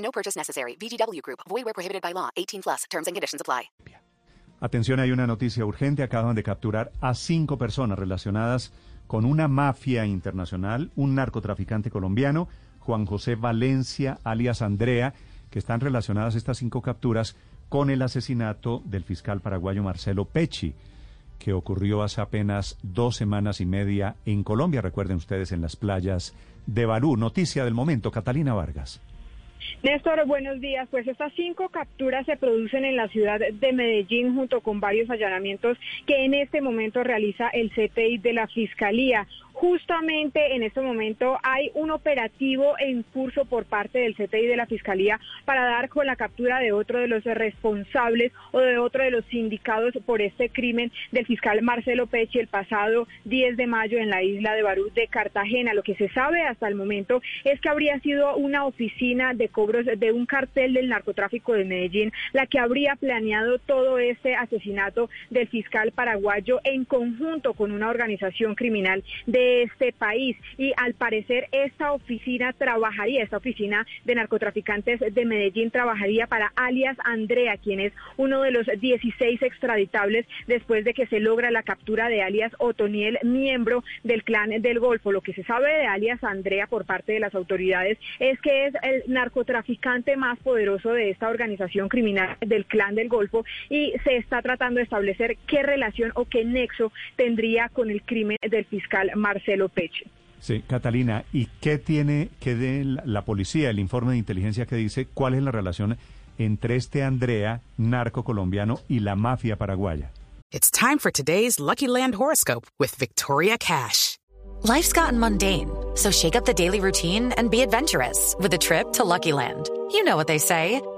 No purchase necessary. VGW Group. Void where prohibited by law. 18 plus. Terms and conditions apply. Atención, hay una noticia urgente. Acaban de capturar a cinco personas relacionadas con una mafia internacional, un narcotraficante colombiano, Juan José Valencia, alias Andrea, que están relacionadas estas cinco capturas con el asesinato del fiscal paraguayo Marcelo Pecci, que ocurrió hace apenas dos semanas y media en Colombia, recuerden ustedes, en las playas de Barú. Noticia del momento, Catalina Vargas. Néstor, buenos días. Pues estas cinco capturas se producen en la ciudad de Medellín junto con varios allanamientos que en este momento realiza el CTI de la Fiscalía. Justamente en este momento hay un operativo en curso por parte del CTI de la Fiscalía para dar con la captura de otro de los responsables o de otro de los sindicados por este crimen del fiscal Marcelo Pecci el pasado 10 de mayo en la isla de Barú de Cartagena. Lo que se sabe hasta el momento es que habría sido una oficina de cobros de un cartel del narcotráfico de Medellín la que habría planeado todo este asesinato del fiscal paraguayo en conjunto con una organización criminal de este país. Y al parecer esta oficina trabajaría, esta oficina de narcotraficantes de Medellín trabajaría para alias Andrea, quien es uno de los 16 extraditables después de que se logra la captura de alias Otoniel, miembro del clan del Golfo. Lo que se sabe de alias Andrea por parte de las autoridades es que es el narcotraficante más poderoso de esta organización criminal del clan del Golfo y se está tratando de establecer qué relación o qué nexo tendría con el crimen del fiscal Marcelo Peche. Sí, Catalina, ¿y qué tiene que de la policía, el informe de inteligencia que dice cuál es la relación entre este Andrea, narco colombiano, y la mafia paraguaya? It's time for today's Lucky Land horoscope with Victoria Cash. Life's gotten mundane, so shake up the daily routine and be adventurous with a trip to Lucky Land. You know what they say.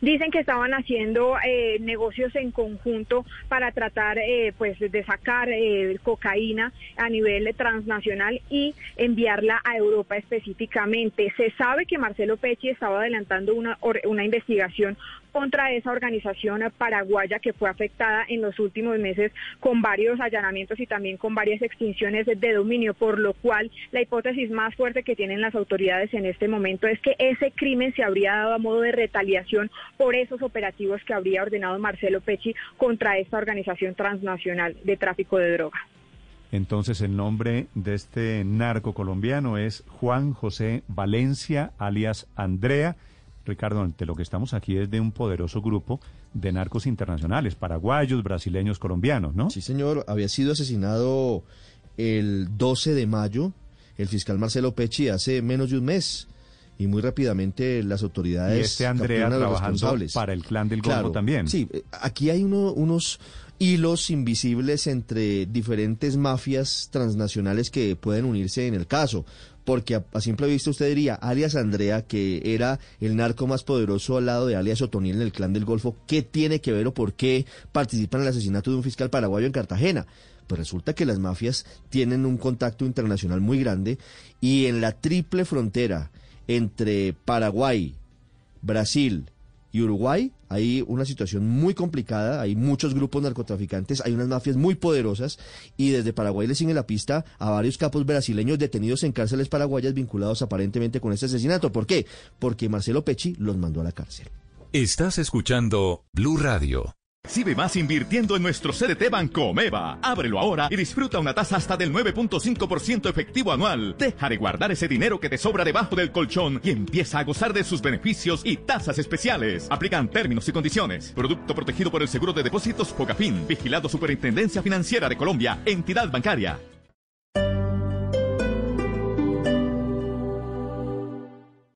Dicen que estaban haciendo eh, negocios en conjunto para tratar eh, pues de sacar eh, cocaína a nivel transnacional y enviarla a Europa específicamente. Se sabe que Marcelo Pecci estaba adelantando una, una investigación contra esa organización paraguaya que fue afectada en los últimos meses con varios allanamientos y también con varias extinciones de dominio, por lo cual la hipótesis más fuerte que tienen las autoridades en este momento es que ese crimen se habría dado a modo de retaliación por esos operativos que habría ordenado Marcelo Pecci contra esta organización transnacional de tráfico de drogas. Entonces el nombre de este narco colombiano es Juan José Valencia, alias Andrea. Ricardo, ante lo que estamos aquí es de un poderoso grupo de narcos internacionales, paraguayos, brasileños, colombianos, ¿no? Sí, señor. Había sido asesinado el 12 de mayo el fiscal Marcelo Pecci hace menos de un mes. Y muy rápidamente las autoridades. Y este Andrea trabajando para el clan del Golfo también. Sí, aquí hay uno, unos hilos invisibles entre diferentes mafias transnacionales que pueden unirse en el caso porque a, simple vista usted diría, alias Andrea, que era el narco más poderoso al lado de alias Otoniel en el clan del Golfo, ¿qué tiene que ver o por qué participa en el asesinato de un fiscal paraguayo en Cartagena? Pues resulta que las mafias tienen un contacto internacional muy grande y en la triple frontera entre Paraguay, Brasil Uruguay hay una situación muy complicada, hay muchos grupos narcotraficantes, hay unas mafias muy poderosas y desde Paraguay le sigue la pista a varios capos brasileños detenidos en cárceles paraguayas vinculados aparentemente con este asesinato. ¿Por qué? Porque Marcelo Pecci los mandó a la cárcel. Estás escuchando Blue Radio. Recibe más invirtiendo en nuestro CDT Banco Meva. Ábrelo ahora y disfruta una tasa hasta del 9.5% efectivo anual. Deja de guardar ese dinero que te sobra debajo del colchón y empieza a gozar de sus beneficios y tasas especiales. Aplican términos y condiciones. Producto protegido por el Seguro de Depósitos Fogafín. Vigilado Superintendencia Financiera de Colombia. Entidad bancaria.